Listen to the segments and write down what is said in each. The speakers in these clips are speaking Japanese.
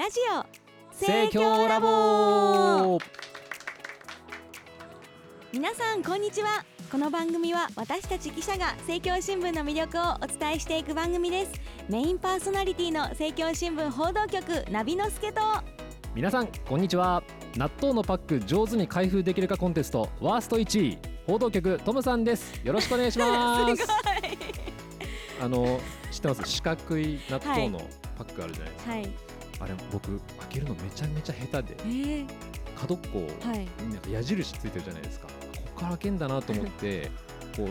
ラジオ。盛況ラボ。皆さんこんにちは。この番組は私たち記者が政教新聞の魅力をお伝えしていく番組です。メインパーソナリティの政教新聞報道局ナビの助と。皆さんこんにちは。納豆のパック上手に開封できるかコンテストワースト1位報道局トムさんです。よろしくお願いします。あの知ってます？四角い納豆のパックあるじゃないですか、はいあれ僕開けるのめちゃめちゃ下手で。えー、角っこはい。なんか矢印ついてるじゃないですか。ここから開けんだなと思って こうね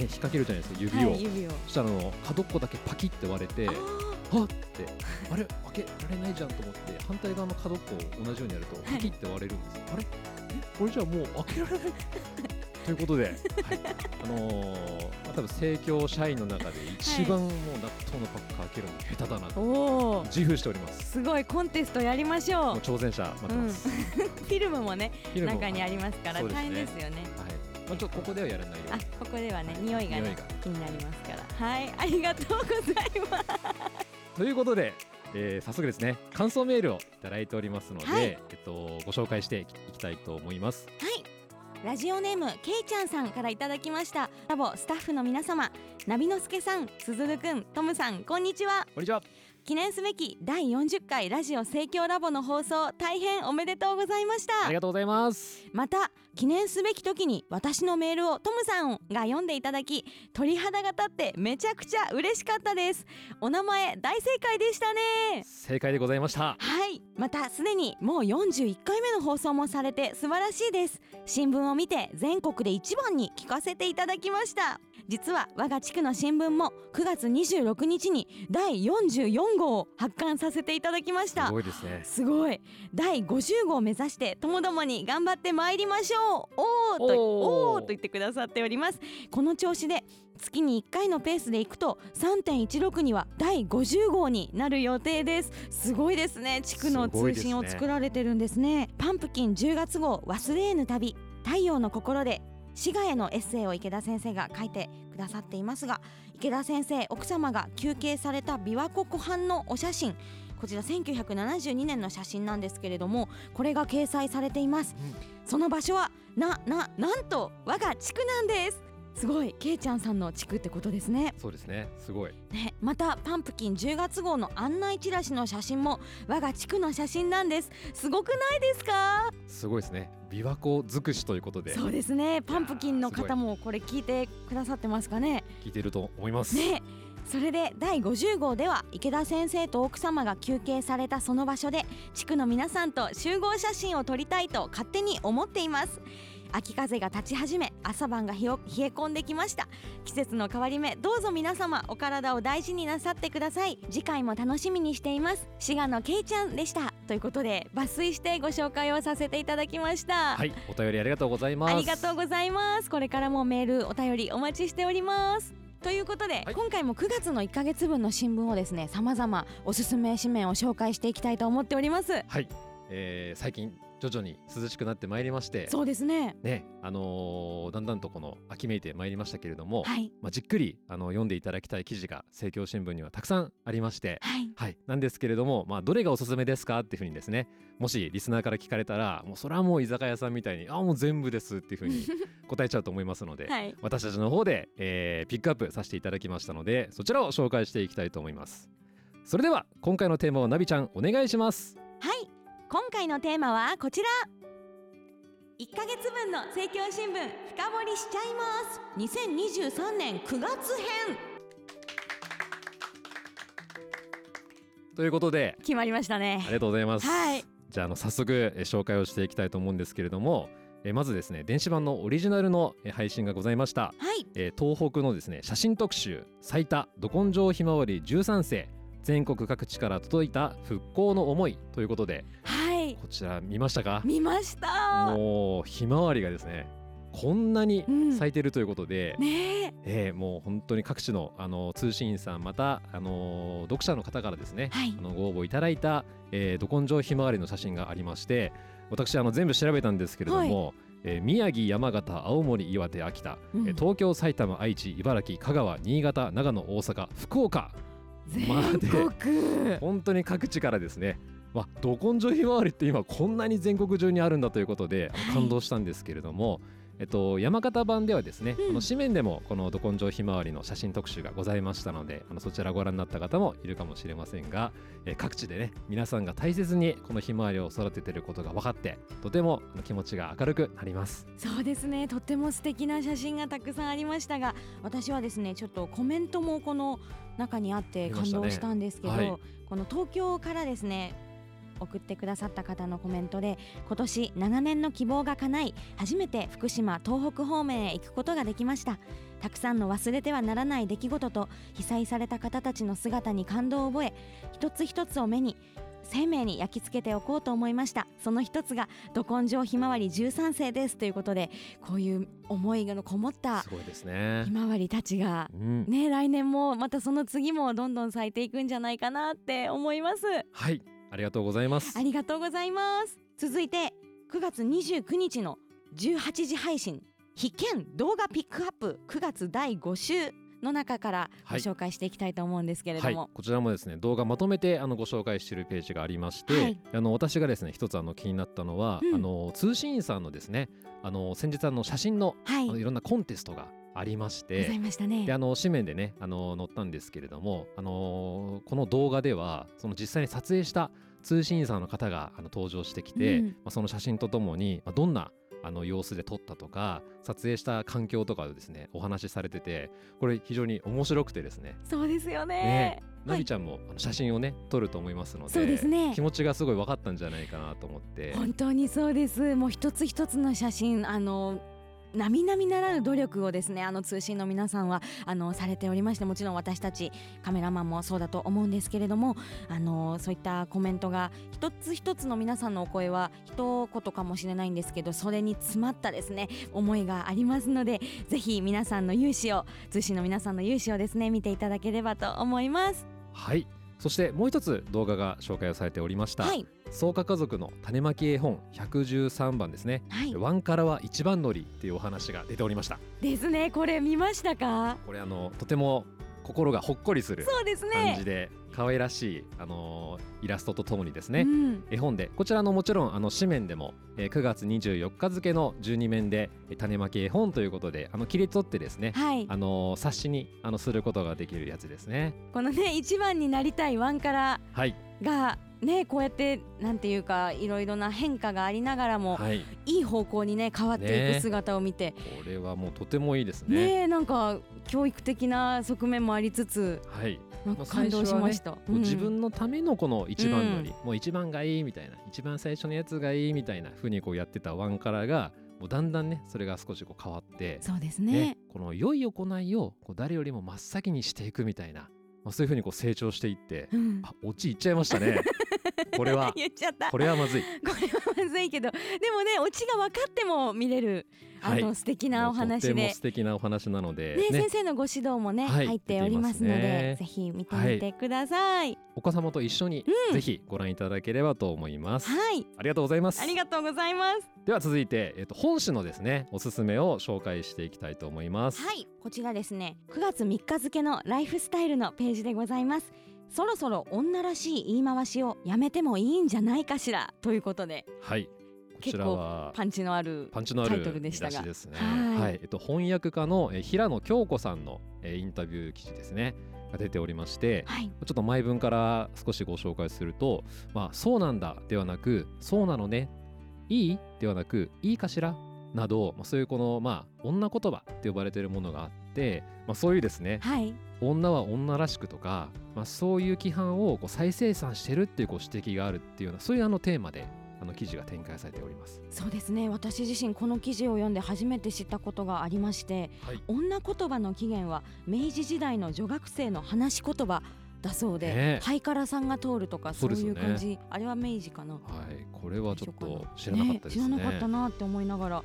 引っ掛けるじゃないですか指を、はい、指を。そしたの角っこだけパキって割れてあはっってあれ開けられないじゃんと思って反対側の角っこを同じようにやるとはいパキって割れるんですよ、あれ？えこれじゃあもう開けられない？ということで、はい、あのーまあ、多分盛況社員の中で一番もう納豆のパック開けるの下手だなーと自負しております。すごいコンテストやりましょう。もう挑戦者待ってます、フィルムもねムも中にありますから大変ですよね。はい。まあ、ちょっとここではやらないようあにここではね匂いが,、ね、匂いが。気になりますから。はい。ありがとうございます。ということで、えー早速ですね感想メールをいただいておりますので、はい。えっと、ご紹介していきたいと思います。はいラジオネームけいちゃんさんからいただきました。ラボスタッフの皆様ナビのすけさんすずるくんトムさんこんにちは。こんにちは。記念すべき第40回ラジオ盛況ラボの放送大変おめでとうございました。ありがとうございます。また記念すべき時に私のメールをトムさんが読んでいただき鳥肌が立ってめちゃくちゃ嬉しかったです。お名前大正解でしたね。正解でございました。はいまたすでにもう41回目の放送もされて素晴らしいです。新聞を見て全国で一番に聞かせていただきました実は我が地区の新聞も9月26日に第44号を発刊させていただきました。すごいですね。すごい。第50号を目指してともどもに頑張ってまいりましょう。おーとおー。おーと言ってくださっております。この調子で月に1回のペースでいくと3.16には第50号になる予定です。すごいですね。地区の通信を作られてるんですね。パンプキン10月号忘れぬ旅。太陽の心で滋賀へのエッセイを池田先生が書いてくださっていますが池田先生奥様が休憩された琵琶湖湖畔のお写真。こちら1972年の写真なんですけれどもこれが掲載されています、その場所はなななんと我が地区なんですすごいけいちゃんさんの地区ってことですね。そうですね。すごい。ねまたパンプキン10月号の案内チラシの写真も我が地区の写真なんです。すごくないですか？すごいですね。琵琶湖尽くしということで。そうですね。パンプキンの方もこれ聞いてくださってますかね。聞いていると思います、ねそれで第50号では池田先生と奥様が休憩されたその場所で地区の皆さんと集合写真を撮りたいと勝手に思っています秋風が立ち始め朝晩が冷え込んできました。季節の変わり目どうぞ皆様お体を大事になさってください。次回も楽しみにしています。滋賀のけいちゃんでした。ということで抜粋してご紹介をさせていただきました、はいお便りありがとうございます。ありがとうございます。これからもメールお便りお待ちしております。ということで、はい。今回も9月の1ヶ月分の新聞をですね様々おすすめ紙面を紹介していきたいと思っております。はい、えー最近徐々に涼しくなってまいりましてそうですね。ねあのーだんだんとこの秋めいてまいりましたけれども、はい。まあ、じっくりあの読んでいただきたい記事が政教新聞にはたくさんありましてはい。はい、なんですけれども、まあ、どれがおすすめですかっていうふうにですねもしリスナーから聞かれたらもうそれはもう居酒屋さんみたいにあもう全部ですっていうふうに 答えちゃうと思いますので、はい。私たちの方で、えーピックアップさせていただきましたのでそちらを紹介していきたいと思います。それでは今回のテーマをナビちゃんお願いします。はい今回のテーマはこちら。1ヶ月分の政教新聞深掘りしちゃいます。2023年9月編。ということで。決まりましたね。ありがとうございます、はい。じゃああの早速、えー紹介をしていきたいと思うんですけれども、えーまずですね電子版のオリジナルの、えー配信がございました。はい。えー東北のですね写真特集最多ど根性ひまわり13世。全国各地から届いた復興の思いということで。はいこちら見ましたか？見ました。もうひまわりがですねこんなにうん。咲いてるということで、ね。ええーもう本当に各地のあの通信員さんまたあの読者の方からですね、はい。あのご応募いただいた、えー、ど根性ひまわりの写真がありまして私あの全部調べたんですけれども、えー宮城山形青森岩手秋田、うん。えー東京埼玉愛知茨城香川新潟長野大阪福岡。まで本当に各地からですねまあ、ど根性ひまわりって今こんなに全国中にあるんだということで、感動したんですけれども、えっと、山形版ではですね、うん。あの紙面でもこのど根性ひまわりの写真特集がございましたのであのそちらご覧になった方もいるかもしれませんが、えー各地でね皆さんが大切にこのひまわりを育てていることが分かってとても気持ちが明るくなります。そうですね。とっても素敵な写真がたくさんありましたが私はですねちょっとコメントもこの中にあって感動したんですけど、ありましたこの東京からですね送ってくださった方のコメントで今年長年の希望が叶い初めて福島東北方面へ行くことができました。たくさんの忘れてはならない出来事と被災された方たちの姿に感動を覚え一つ一つを目に生命に焼き付けておこうと思いました。その一つがど根性ひまわり13世ですということでこういう思いがこもったひ。まわりたちがうん、ね来年もまたその次もどんどん咲いていくんじゃないかなって思います。はい、ありがとうございます。あ。りがとうございます。続いて9月29日の18時配信必見動画ピックアップ9月第5週の中からごはい。紹介していきたいと思うんですけれどはい。も、、こちらもですね動画まとめてあのご紹介しているページがありまして、はい。あの私がですね一つあの気になったのは、うん。あの通信員さんのですねあの先日あの写真の,、はい。あのいろんなコンテストがありましございて。ましたね。であの紙面でねあの載ったんですけれども、あのこの動画ではその実際に撮影した通信員さんの方があの登場してきて、うん。まあ、その写真とともに、まあ、どんなあの様子で撮ったとか撮影した環境とかをですねお話しされててこれ非常に面白くてですね。そうですよね。ねびちゃんも写真をね撮ると思いますのでそうですね。気持ちがすごい分かったんじゃないかなと思って。本当にそうです。もう一つ一つの写真あの並々ならぬ努力をですねあの通信の皆さんはあのされておりましてもちろん私たちカメラマンもそうだと思うんですけれどもあのそういったコメントが一つ一つの皆さんのお声は一言かもしれないんですけどそれに詰まったですね思いがありますのでぜひ皆さんの勇姿を通信の皆さんの勇姿をですね見ていただければと思います。はい。そしてもう一つ動画が紹介をされておりました、はい、創価家族の種まき絵本113番ですね、はい、ワンカラは一番乗りっていうお話が出ておりました。ですね。これ見ましたか？これあのとても心がほっこりする感ね。じで可愛らしい、あのーイラストとともにですね、うん。絵本で。こちらのもちろんあの紙面でも、えー9月24日付の12面でえー種まき絵本ということであの切り取ってですねはい。あのー冊子にあのすることができるやつですね。このね一番になりたいワンカラはい、がねこうやってなんていうかいろいろな変化がありながらも、はい、い、い方向にね変わっていね。く姿を見て。これはもうとてもいいですね。ね。えなんか教育的な側面もありつつ。はい、なんか感動しました、こう自分のためのこの一番乗り、うもう一番がいいみたいな一番最初のやつがいいみたいな風にこうやってたワンカラーがもうだんだんねそれが少しこう変わって、そうですね。ねこの良い行いをこう誰よりも真っ先にしていくみたいな、まあ、そういう風にこう成長していってうん。あオチいっちゃいましたね。これは 言っちゃった。これはまずい。これはまずいけどでもねオチが分かっても見れるあの、はい素敵なお話でとても素敵なお話なので、ね先生のご指導もね、はい。入っておりますのでね。ぜひ見てみてください。お子様と一緒にうん。ぜひご覧いただければと思います、はい。ありがとうございます。ありがとうございます。では続いて、えっと本誌のですねおすすめを紹介していきたいと思います。はい。こちらですね9月3日付のライフスタイルのページでございます。そろそろ女らしい言い回しをやめてもいいんじゃないかしらということで。はいこちらはパンチのあるパンチのあるタイトルでしたが。ね。はい。はい、えっと翻訳家のえー平野京子さんのえーインタビュー記事ですね。が出ておりまして、はい。ちょっと前文から少しご紹介すると、まあそうなんだではなくそうなのね、いいではなくいいかしら？など、まあそういうこのまあ女言葉って呼ばれているものがあって、まあそういうですね、はい。女は女らしくとか、まあそういう規範をこう再生産してるっていうこう指摘があるっていうようなそういうあのテーマであの記事が展開されております。そうですね。私自身この記事を読んで初めて知ったことがありまして、はい。女言葉の起源は明治時代の女学生の話し言葉だそうで、ねえ。ハイカラさんが通るとかそういう感じ、あれは明治かな。はい、これはちょっと知らなかったですね。知らなかったなって思いながら。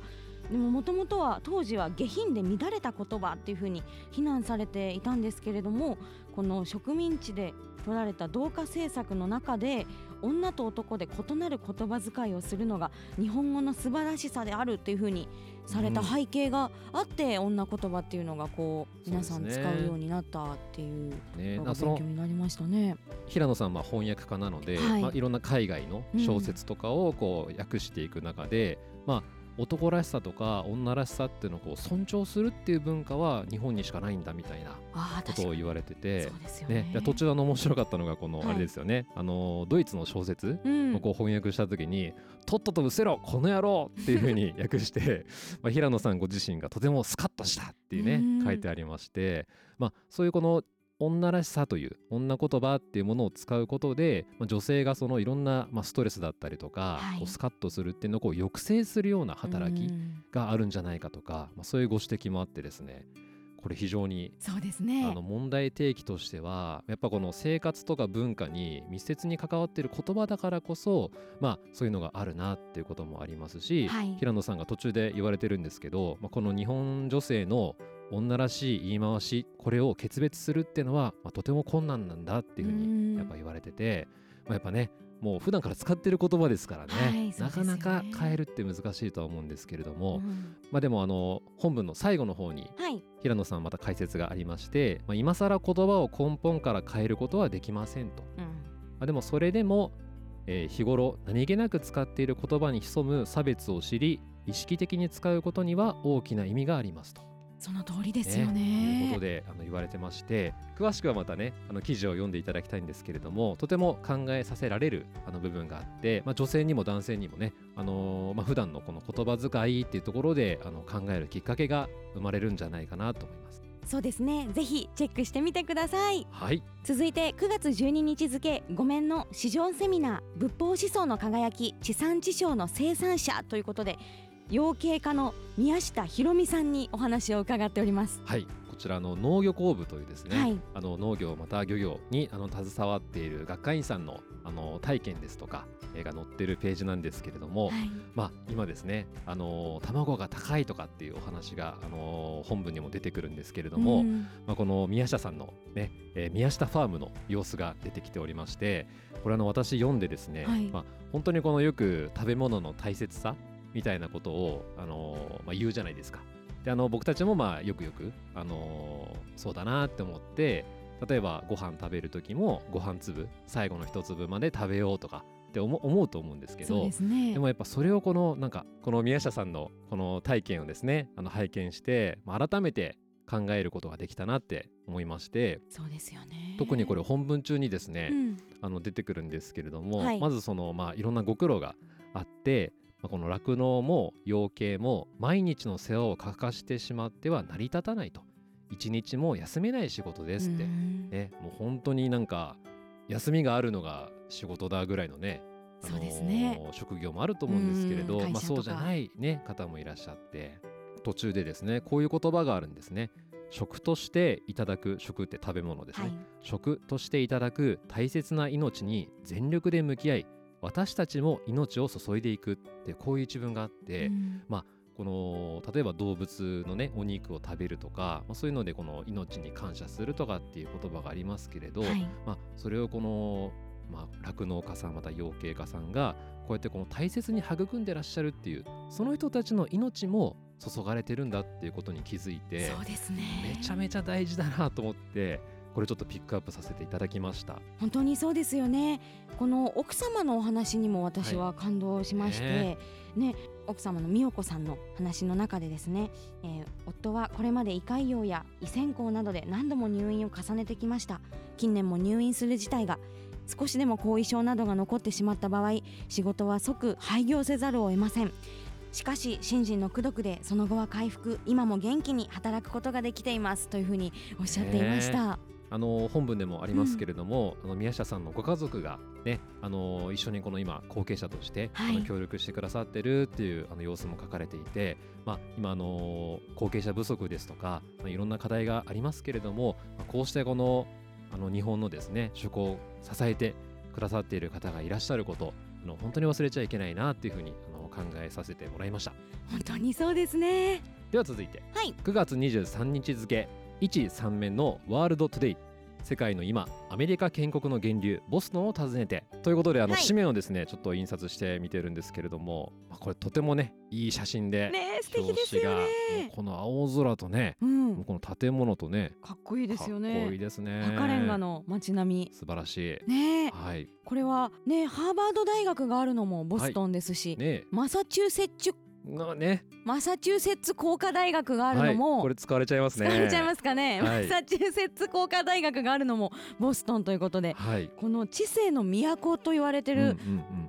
でももともとは当時は下品で乱れた言葉っていうふうに非難されていたんですけれどもこの植民地で取られた同化政策の中で女と男で異なる言葉遣いをするのが日本語の素晴らしさであるっていうふうにされた背景があって、女言葉っていうのがこう皆さん使そうようになったっていうね、のがなその勉強になりましたね。平野さんは翻訳家なので、はいいまあ、いろんな海外の小説とかをこう訳していく中で、まあ、男らしさとか女らしさっていうのをこう尊重するっていう文化は日本にしかないんだみたいなことを言われててね。ね、で途中あの面白かったのがこのはい。あれですよね、あのドイツの小説うん。をこう翻訳した時に「とっとと失せろこの野郎!」っていうふうに 訳してまあ平野さんご自身がとてもスカッとしたっていううん。ね書いてありまして、まあ、そういうこの女らしさという女言葉っていうものを使うことで、まあ、女性がそのいろんな、まあ、ストレスだったりとか、はい。こうスカッとするっていうのをこう抑制するような働きうん。があるんじゃないかとか、まあ、そういうご指摘もあってですねこれ非常にそうですね。あの問題提起としてはやっぱこの生活とか文化に密接に関わっている言葉だからこそまあそういうのがあるなっていうこともありますし、はい平野さんが途中で言われてるんですけど、まあ、この日本女性の女らしい言い回しこれを決別するっていうのは、まあ、とても困難なんだっていうふううんにやっぱ言われてて、まあ、やっぱねもう普段から使ってる言葉ですからね,、はいね。なかなか変えるって難しいとは思うんですけれども、うん。まあでもあの本文の最後の方にはい。平野さんまた解説がありまして、まあ、今更言葉を根本から変えることはできませんと、うん。まあ、でもそれでも、えー日頃何気なく使っている言葉に潜む差別を知り意識的に使うことには大きな意味がありますと。その通りですよというね。ことであの言われてまして詳しくはまたねあの記事を読んでいただきたいんですけれどもとても考えさせられるあの部分があって、まあ、女性にも男性にもね、あのーまあ普段のこの言葉遣いっていうところであの考えるきっかけが生まれるんじゃないかなと思います。そうですね。ぜひチェックしてみてください。はい続いて9月12日付ごめんの市場セミナー仏法思想の輝き地産地消の生産者ということで養鶏家の宮下博美さんにお話を伺っております。はい、こちらの農業工部というですね、はい。あの農業また漁業にあの携わっている学会員さんのあの体験ですとか、えーが載ってるページなんですけれども、はい、まあ今ですね、あのー卵が高いとかっていうお話があのー本文にも出てくるんですけれども、うん。まあこの宮下さんのね、えー宮下ファームの様子が出てきておりまして、これあの私読んでですね、はい。まあ本当にこのよく食べ物の大切さみたいなことをあのーまあ言うじゃないですか。であの僕たちもまあよくよく、あのーそうだなって思って例えばご飯食べる時もご飯粒最後の一粒まで食べようとかって思思うと思うんですけそうどですね。でもやっぱそれをこのなんかこの宮下さんのこの体験をですねあの拝見して、まあ、改めて考えることができたなって思いましてそうですよね。特にこれ本文中にですね、うん。あの出てくるんですけれども、はい。まずそのまあいろんなご苦労があって、まあ、この酪農も養鶏も毎日の世話を欠かしてしまっては成り立たないと。一日も休めない仕事ですって、うん。ねもう本当になんか休みがあるのが仕事だぐらいのねあのそうですね。職業もあると思うんですけれど、まあ、そうじゃない、ね、方もいらっしゃって途中でですねこういう言葉があるんですね。食としていただく食って食べ物ですね、はい。食としていただく大切な命に全力で向き合い私たちも命を注いでいくってこういう一文があって、うん。この例えば動物のねお肉を食べるとか、まあ、そういうのでこの命に感謝するとかっていう言葉がありますけれど、はい。まあ、それをこのまあ酪農家さんまた養鶏家さんがこうやってこの大切に育んでらっしゃるっていうその人たちの命も注がれてるんだっていうことに気づいてそうですね。めちゃめちゃ大事だなと思ってこれちょっとピックアップさせていただきました。本当にそうですよね。この奥様のお話にも私は感動しまして、ね。ね奥様の美代子さんの話の中でですね、えー夫はこれまで胃潰瘍や胃穿孔などで何度も入院を重ねてきました。近年も入院する事態が少しでも後遺症などが残ってしまった場合仕事は即廃業せざるを得ません。しかし心身の功徳でその後は回復今も元気に働くことができていますというふうにおっしゃっていました、あの本文でもありますけれども、あの宮下さんのご家族がねあの一緒にこの今後継者として、はい。あの協力してくださってるっていうあの様子も書かれていて、まあ、今あの後継者不足ですとか、まあ、いろんな課題がありますけれども、まあこうしてこのあの日本のですね趣向を支えてくださっている方がいらっしゃることあの本当に忘れちゃいけないなっていうふうにあの考えさせてもらいました。本当にそうですね。では続いて。はい。9月23日付一3面のワールドトゥデイ世界の今アメリカ建国の源流ボストンを訪ねて。ということであの、はい。紙面をですねちょっと印刷して見てるんですけれども、まあ、これとてもねいい写真で、ねえ素敵ですよね。うこの青空とねうん。もうこの建物とねかっこいいですよかっこいいねですね。赤レンガの街並素晴らしい。みねえ。はい。これはねハーバード大学があるのもボストンですし、ねマサチューセッツがね。マサチューセッツ工科大学があるのはい、も、これ使われちゃいますね。使われちゃいますかね、はい。マサチューセッツ工科大学があるのもボストンということで。はい。この知性の都と言われてる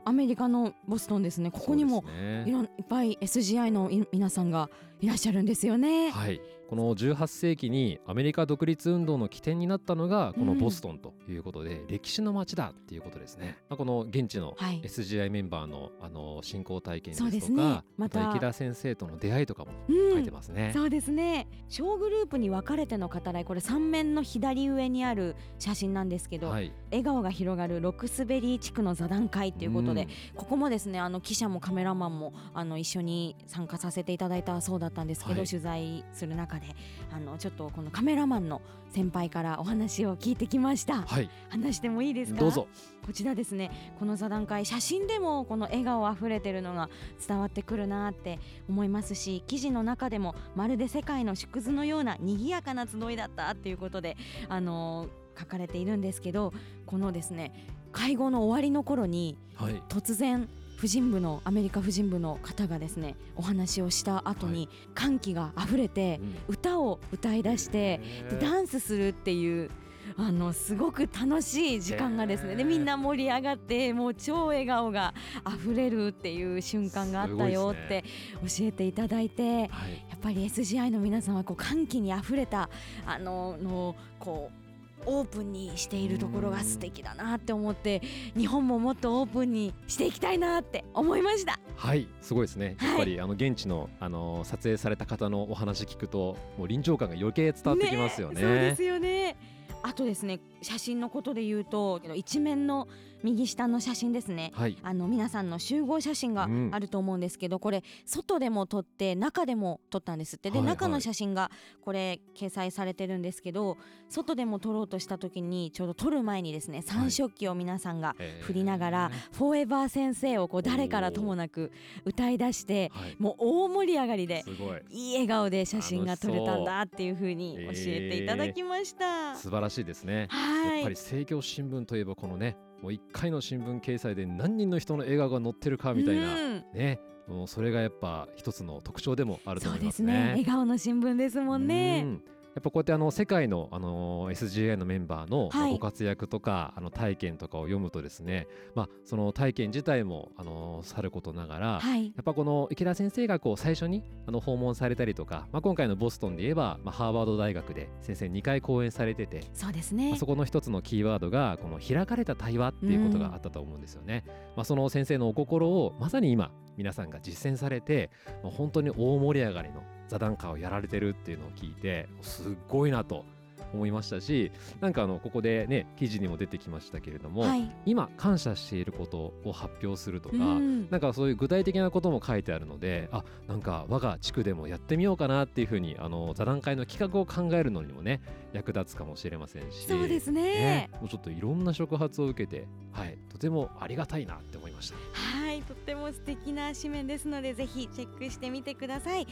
アメリカのボストンですね。ここにもいろんいっぱい SGI のい皆さんがいらっしゃるんですよね。はい、この18世紀にアメリカ独立運動の起点になったのがこのボストンということで、歴史の街だっていうことですね。まあ、この現地のはい。SGI メンバーのあの信仰体験ですとか、また。池田先生との出会いとかもうん。書いてますね。そうですね。小グループに分かれての語らいこれ3面の左上にある写真なんですけど、はい、笑顔が広がるロクスベリー地区の座談会ということで、ここもですねあの記者もカメラマンもあの一緒に参加させていただいたそうだったんですけど、はい。取材する中であのちょっとこのカメラマンの先輩からお話を聞いてきました。うん、はい、話してもいいですか？どうぞ。こちらですね。この座談会写真でもこの笑顔あふれてるのが伝わってくるなって思いますし記事の中でもまるで世界の縮図のような賑やかな集いだったっていうことであのー書かれているんですけどこのですね会合の終わりの頃にはい、突然婦人部のアメリカ婦人部の方がですねお話をした後に歓喜があふれてうん。歌を歌い出してでダンスするっていうあのすごく楽しい時間がですね。でみんな盛り上がってもう超笑顔が溢れるっていう瞬間があったよって教えていただいて、やっはい、ぱり SGI の皆さんはこう歓喜にあふれたあののこうオープンにしているところが素敵だなって思って日本ももっとオープンにしていきたいなって思いました。はい、すごいですね。はいやっぱりあの現地のあの撮影された方のお話聞くと、もう臨場感が余計伝わってきますよね。そうですよねあとですね写真のことで言うと一面の右下の写真ですね。はい、あの皆さんの集合写真がうん。あると思うんですけど、これ外でも撮って中でも撮ったんですって。で、はいはい。中の写真がこれ掲載されてるんですけど外でも撮ろうとした時にちょうど撮る前にですね三色旗を皆さんがえー。振りながら「フォーエバー先生」をこう誰からともなく歌い出してはい、もう大盛り上がりでい。いい笑顔で写真が撮れたんだっていう風に教えていただきました。素晴らしいですね。はい。やっぱり政教新聞といえばこのね、もう一回の新聞掲載で何人の人の笑顔が載ってるかみたいな、うんね、もうそれがやっぱ一つの特徴でもあると思いますすでね笑ね。顔の新聞ですもんうね。んやっぱこうやってあの世界の、あの SGI のメンバーの、ご活躍とかあの体験とかを読むとですね、まあ、その体験自体も、あのさることながら、はい。やっぱこの池田先生がこう最初にあの訪問されたりとか、まあ、今回のボストンで言えば、まあ、ハーバード大学で先生2回講演されてて、そうですね。まあ、そこの一つのキーワードがこの開かれた対話っていうことがあったと思うんですよね。まあ、その先生のお心をまさに今皆さんが実践されて、まあ、本当に大盛り上がりの座談会をやられてるっていうのを聞いてすっごいなと思いましたしなんかあのここでね記事にも出てきましたけれども、はい今感謝していることを発表するとか、うんなんかそういう具体的なことも書いてあるのであなんか我が地区でもやってみようかなっていうふうにあの座談会の企画を考えるのにもね役立つかもしれませんしそうですねねもうちょっといろんな触発を受けて、はい、とてもありがたいなって思いました。はいとっても素敵な紙面ですのでぜひチェックしてみてください。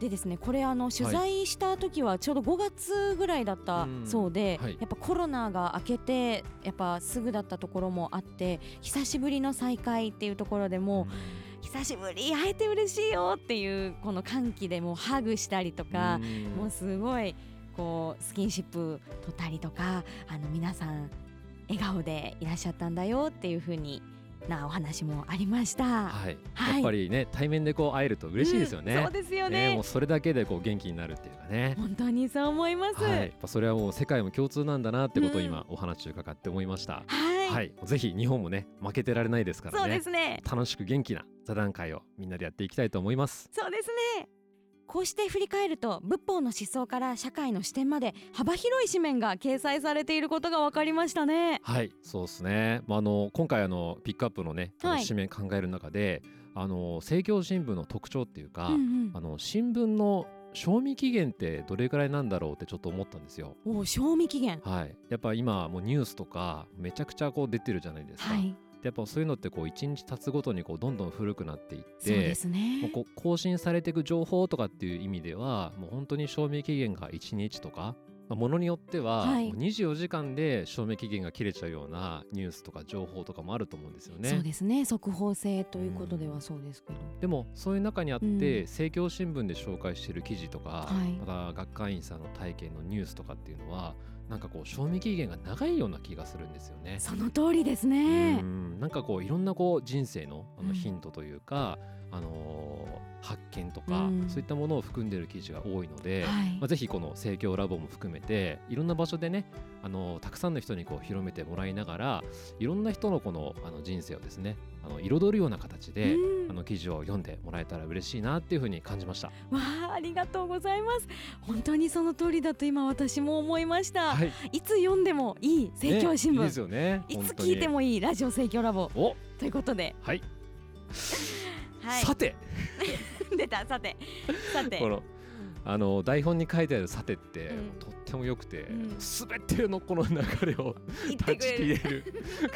でですねこれあの取材した時はちょうど5月ぐらいだったうん。そうで、はい。やっぱコロナが明けてやっぱすぐだったところもあって久しぶりの再会っていうところでもう久しぶり会えて嬉しいよっていうこの歓喜でもうハグしたりとか、うん。もうすごいこうスキンシップ取ったりとかあの皆さん笑顔でいらっしゃったんだよっていう風になお話もありました。はい、はいやっぱりね対面でこう会えると嬉しいですよね。うんそうですよねもうそれだけでこう元気になるっていうかね。本当にそう思います。はい、やはいっぱそれはもう世界も共通なんだなってことを今お話を伺って思いました。はい、ぜひ日本もね負けてられないですからそうでね。すね。楽しく元気な座談会をみんなでやっていきたいと思います。そうですね。こうして振り返ると仏法の思想から社会の視点まで幅広い紙面が掲載されていることが分かりましたね。はい、そうですね。まああの今回あのピックアップのね、はい紙面考える中で、あの政教新聞の特徴っていうか、うんうんあの新聞の賞味期限ってどれくらいなんだろうってちょっと思ったんですよ。お賞味期限はい、やっぱ今もうニュースとかめちゃくちゃこう出てるじゃないですか。はいでやっぱそういうのってこう一日経つごとにこうどんどん古くなっていっそうでてすね。もうこう更新されていく情報とかっていう意味ではもう本当に賞味期限が1日とか、まあ、ものによってははい。もう24時間で賞味期限が切れちゃうようなニュースとか情報とかもあると思うんですよね。そうですね。速報性ということではそうですけど、でもそういう中にあって、うん。政教新聞で紹介している記事とか、はい。また学会員さんの体験のニュースとかっていうのはなんかこう賞味期限が長いような気がするんですよね。その通りですね。うん。なんかこういろんなこう人生のあうんのヒントというか、あのー発見とか、うん。そういったものを含んでいる記事が多いので、はい。まあ、ぜひこの盛況ラボも含めていろんな場所でね、あのーたくさんの人にこう広めてもらいながらいろんな人のこのあの人生をですねあの彩るような形で、うん。あの記事を読んでもらえたら嬉しいなっていうふうに感じました。わあありがとうございます。本当にその通りだと今私も思いました、はい、い、つ読んでもいい政教新聞、ねいいですよね。いつ聞いてもいいラジオ政教ラボ。お。ということで。はい、はい。さて。出たさて。さて。このあの台本に書いてある「さて」って、うん。とっても良くて、うん。すべてのこの流れを断ち切くれる。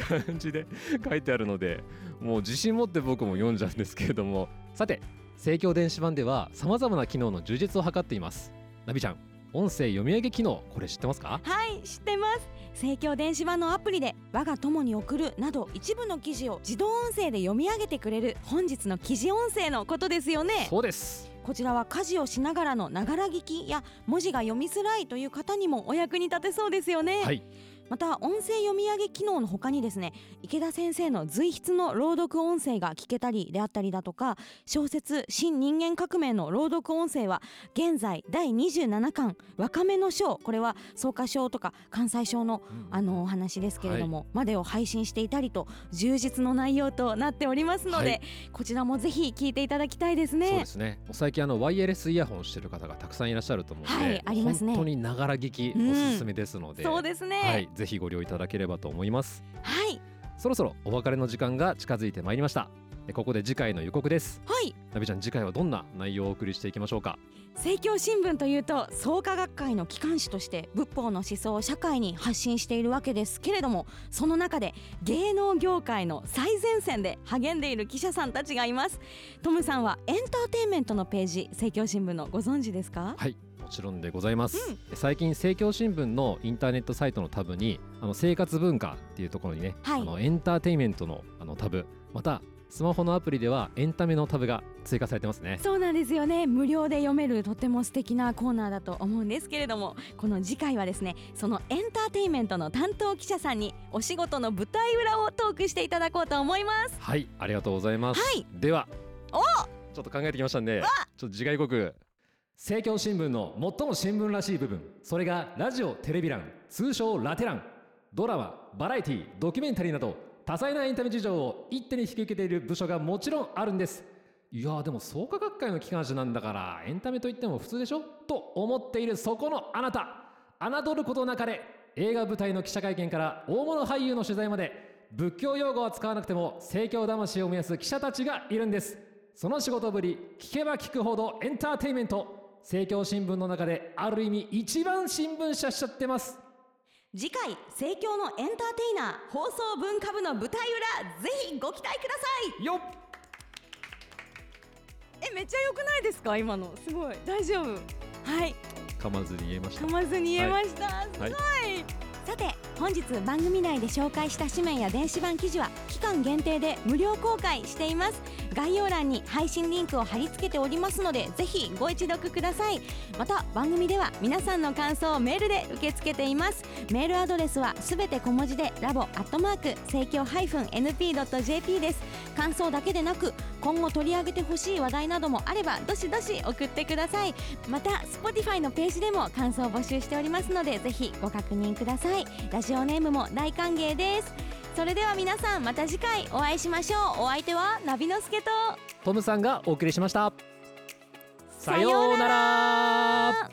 れる感じで書いてあるのでもう自信持って僕も読んじゃうんですけれども。さて盛況電子版ではさまざまな機能の充実を図っています。ナビちゃん音声読み上げ機能これ知ってますか？はい知ってます。政教電子版のアプリで我が友に送るなど一部の記事を自動音声で読み上げてくれる本日の記事音声のことですよね。そうです。こちらは家事をしながらのながら聞きや文字が読みづらいという方にもお役に立てそうですよね、はいまた音声読み上げ機能の他にですね池田先生の随筆の朗読音声が聞けたりであったりだとか小説「新人間革命」の朗読音声は現在第27巻「若めの章」これは草加章とか関西章のあのお話ですけれども、までを配信していたりと充実の内容となっておりますので、はい。こちらもぜひ聞いていただきたいですそうねで。すね。最近あのワイヤレスイヤホンしてる方がたくさんいらっしゃると思うので、はいありますね。本当にながら聞きうんおすすめですので、そうですね。はい、ぜひご利用いただければと思います。はい、そろそろお別れの時間が近づいてまいりました。でここで次回の予告です。はい、ナビちゃん次回はどんな内容をお送りしていきましょうか？政教新聞というと創価学会の機関紙として仏法の思想を社会に発信しているわけですけれどもその中で芸能業界の最前線で励んでいる記者さんたちがいます。トムさんはエンターテインメントのページ政教新聞のご存知ですか？はいもちろんでございます、最近政教新聞のインターネットサイトのタブにあの生活文化っていうところにね、はい。あのエンターテインメントのあのタブまたスマホのアプリではエンタメのタブが追加されてますね。そうなんですよね。無料で読めるとても素敵なコーナーだと思うんですけれどもこの次回はですねそのエンターテインメントの担当記者さんにお仕事の舞台裏をトークしていただこうと思います。はいありがとうございます、はい。ではおちょっと考えてきましたんでちょっと次回予告政教新聞の最も新聞らしい部分。それがラジオテレビ欄通称ラテ欄。ドラマバラエティドキュメンタリーなど多彩なエンタメ事情を一手に引き受けている部署がもちろんあるんです。いやでも創価学会の機関紙なんだからエンタメといっても普通でしょ？と思っているそこのあなた。侮ることなかれ。映画舞台の記者会見から大物俳優の取材まで。仏教用語は使わなくても政教魂を燃やす記者たちがいるんです。その仕事ぶり聞けば聞くほどエンターテインメント。政教新聞の中である意味一番新聞社しちゃってます。次回盛況のエンターテイナー放送文化部の舞台裏ぜひご期待ください。よっ。えめっちゃ良くないですか？今の。すごい。大丈夫。はい。噛まずに言えました。噛まずに言えました、はい。すごい、さて本日番組内で紹介した紙面や電子版記事は期間限定で無料公開しています。概要欄に配信リンクを貼り付けておりますのでぜひご一読ください。また番組では皆さんの感想をメールで受け付けています。メールアドレスはすべて小文字でラボアットマーク盛況 -np.jp です。感想だけでなく今後取り上げてほしい話題などもあればどしどし送ってください。また Spotify のページでも感想を募集しておりますのでぜひご確認ください。ラジオネームも大歓迎です。それでは皆さんまた次回お会いしましょう。お相手はナビのすけと。トムさんがお送りしました。さようなら。ら